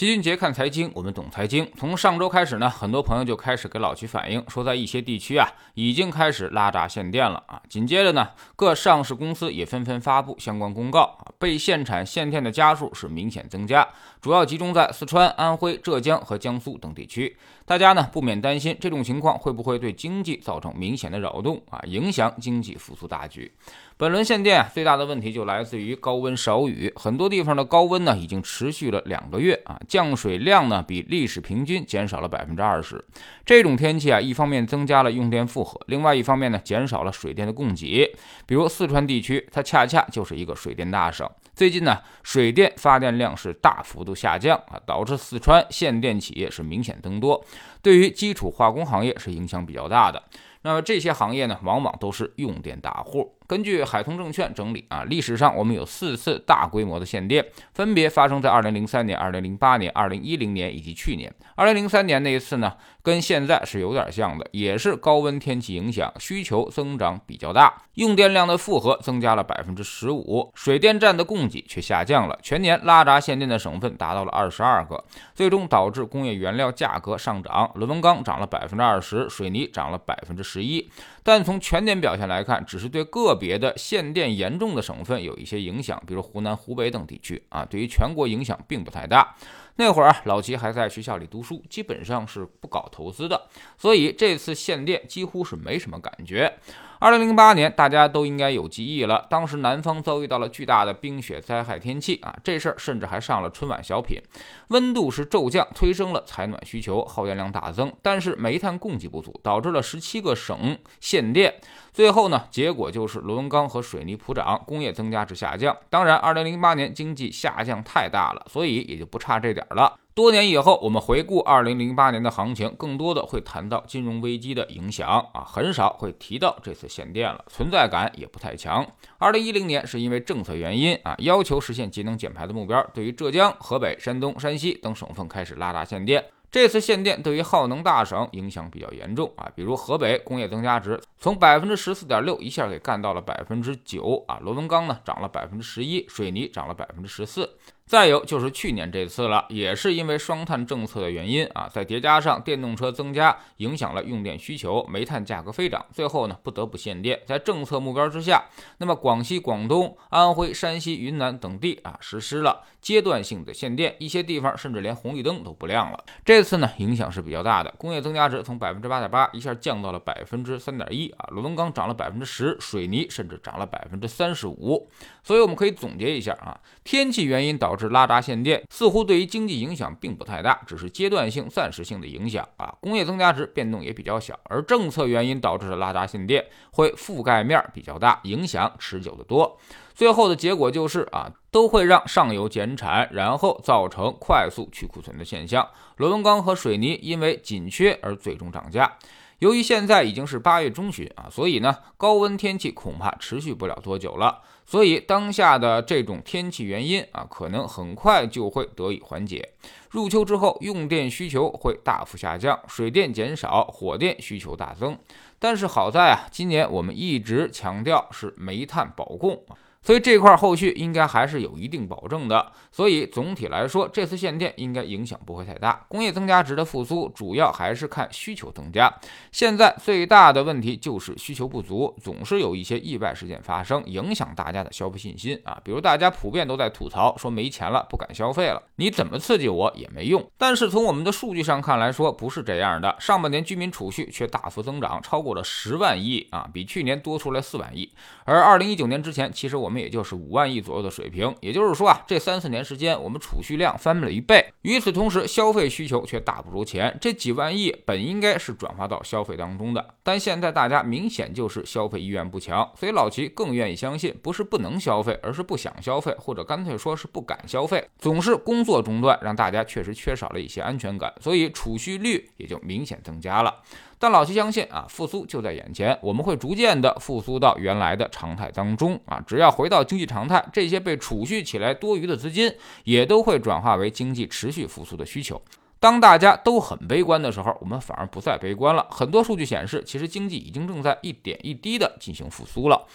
齐俊杰看财经，我们懂财经。从上周开始呢，很多朋友就开始给老齐反映，说在一些地区啊，已经开始拉闸限电了啊。紧接着呢，各上市公司也纷纷发布相关公告啊，被限产限电的家数是明显增加，主要集中在四川、安徽、浙江和江苏等地区。大家呢不免担心，这种情况会不会对经济造成明显的扰动啊，影响经济复苏大局？本轮限电最大的问题就来自于高温少雨，很多地方的高温呢已经持续了两个月啊，降水量呢比历史平均减少了百分之二十。这种天气啊，一方面增加了用电负荷，另外一方面呢减少了水电的供给。比如四川地区，它恰恰就是一个水电大省，最近呢水电发电量是大幅度下降啊，导致四川限电企业是明显增多，对于基础化工行业是影响比较大的。那么这些行业呢，往往都是用电大户。根据海通证券整理啊，历史上我们有四次大规模的限电，分别发生在二零零三年、二零零八年、二零一零年以及去年。二零零三年那一次呢，跟现在是有点像的，也是高温天气影响，需求增长比较大，用电量的负荷增加了百分之十五，水电站的供给却下降了，全年拉闸限电的省份达到了二十二个，最终导致工业原料价格上涨，螺纹钢涨了百分之二十，水泥涨了百分之十一。但从全年表现来看，只是对个别的限电严重的省份有一些影响，比如湖南、湖北等地区啊，对于全国影响并不太大。那会儿啊，老齐还在学校里读书，基本上是不搞投资的，所以这次限电几乎是没什么感觉。二零零八年，大家都应该有记忆了。当时南方遭遇到了巨大的冰雪灾害天气啊，这事儿甚至还上了春晚小品。温度是骤降，推升了采暖需求，耗电量大增，但是煤炭供给不足，导致了十七个省限电。最后呢，结果就是螺纹钢和水泥普涨，工业增加值下降。当然，二零零八年经济下降太大了，所以也就不差这点了。多年以后，我们回顾二零零八年的行情，更多的会谈到金融危机的影响啊，很少会提到这次限电了，存在感也不太强。二零一零年是因为政策原因啊，要求实现节能减排的目标，对于浙江、河北、山东、山西等省份开始拉大限电。这次限电对于耗能大省影响比较严重啊，比如河北工业增加值从百分之十四点六一下给干到了百分之九啊，螺纹钢呢涨了百分之十一，水泥涨了百分之十四。再有就是去年这次了，也是因为双碳政策的原因啊，再叠加上电动车增加，影响了用电需求，煤炭价格飞涨，最后呢不得不限电。在政策目标之下，那么广西、广东、安徽、山西、云南等地啊实施了阶段性的限电，一些地方甚至连红绿灯都不亮了。这次呢影响是比较大的，工业增加值从百分之八点八一下降到了百分之三点一啊，螺纹钢涨了百分之十，水泥甚至涨了百分之三十五。所以我们可以总结一下啊，天气原因导致。是拉闸限电，似乎对于经济影响并不太大，只是阶段性、暂时性的影响啊。工业增加值变动也比较小，而政策原因导致的拉闸限电会覆盖面比较大，影响持久的多。最后的结果就是啊，都会让上游减产，然后造成快速去库存的现象。螺纹钢和水泥因为紧缺而最终涨价。由于现在已经是八月中旬啊，所以呢，高温天气恐怕持续不了多久了。所以当下的这种天气原因啊，可能很快就会得以缓解。入秋之后，用电需求会大幅下降，水电减少，火电需求大增。但是好在啊，今年我们一直强调是煤炭保供。所以这块后续应该还是有一定保证的，所以总体来说，这次限电应该影响不会太大。工业增加值的复苏主要还是看需求增加。现在最大的问题就是需求不足，总是有一些意外事件发生，影响大家的消费信心啊。比如大家普遍都在吐槽说没钱了，不敢消费了，你怎么刺激我也没用。但是从我们的数据上看来说，不是这样的。上半年居民储蓄却大幅增长，超过了十万亿啊，比去年多出来四万亿。而二零一九年之前，其实我我们也就是五万亿左右的水平，也就是说啊，这三四年时间，我们储蓄量翻了一倍。与此同时，消费需求却大不如前。这几万亿本应该是转化到消费当中的，但现在大家明显就是消费意愿不强，所以老齐更愿意相信，不是不能消费，而是不想消费，或者干脆说是不敢消费。总是工作中断，让大家确实缺少了一些安全感，所以储蓄率也就明显增加了。但老齐相信啊，复苏就在眼前，我们会逐渐的复苏到原来的常态当中啊。只要回到经济常态，这些被储蓄起来多余的资金也都会转化为经济持续复苏的需求。当大家都很悲观的时候，我们反而不再悲观了。很多数据显示，其实经济已经正在一点一滴的进行复苏了，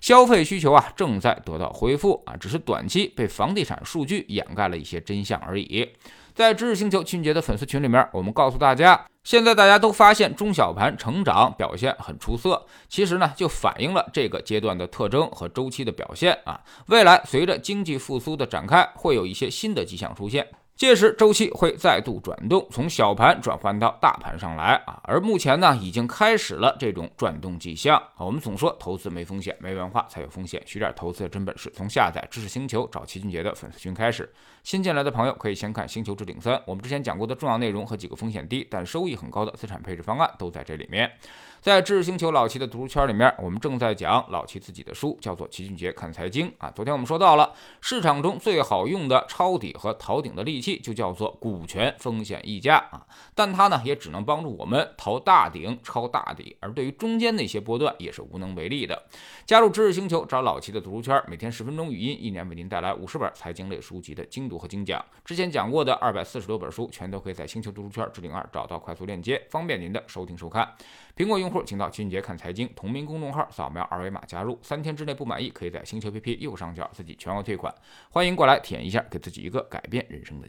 消费需求啊正在得到恢复啊，只是短期被房地产数据掩盖了一些真相而已。在知识星球俊杰的粉丝群里面，我们告诉大家，现在大家都发现中小盘成长表现很出色，其实呢就反映了这个阶段的特征和周期的表现啊。未来随着经济复苏的展开，会有一些新的迹象出现。届时周期会再度转动，从小盘转换到大盘上来啊，而目前呢已经开始了这种转动迹象啊。我们总说投资没风险，没文化才有风险，学点投资的真本事，从下载知识星球找齐俊杰的粉丝群开始。新进来的朋友可以先看《星球置顶三》，我们之前讲过的重要内容和几个风险低但收益很高的资产配置方案都在这里面。在知识星球老齐的读书圈里面，我们正在讲老齐自己的书，叫做《齐俊杰看财经》啊。昨天我们说到了市场中最好用的抄底和逃顶的利器，就叫做股权风险溢价啊。但它呢，也只能帮助我们逃大顶、抄大底，而对于中间那些波段也是无能为力的。加入知识星球，找老齐的读书圈，每天十分钟语音，一年为您带来五十本财经类书籍的精读和精讲。之前讲过的二百四十多本书，全都可以在星球读书圈置顶二找到快速链接，方便您的收听收看。苹果用户请到俊杰看财经同名公众号，扫描二维码加入。三天之内不满意，可以在星球 APP 右上角自己全额退款。欢迎过来体验一下，给自己一个改变人生的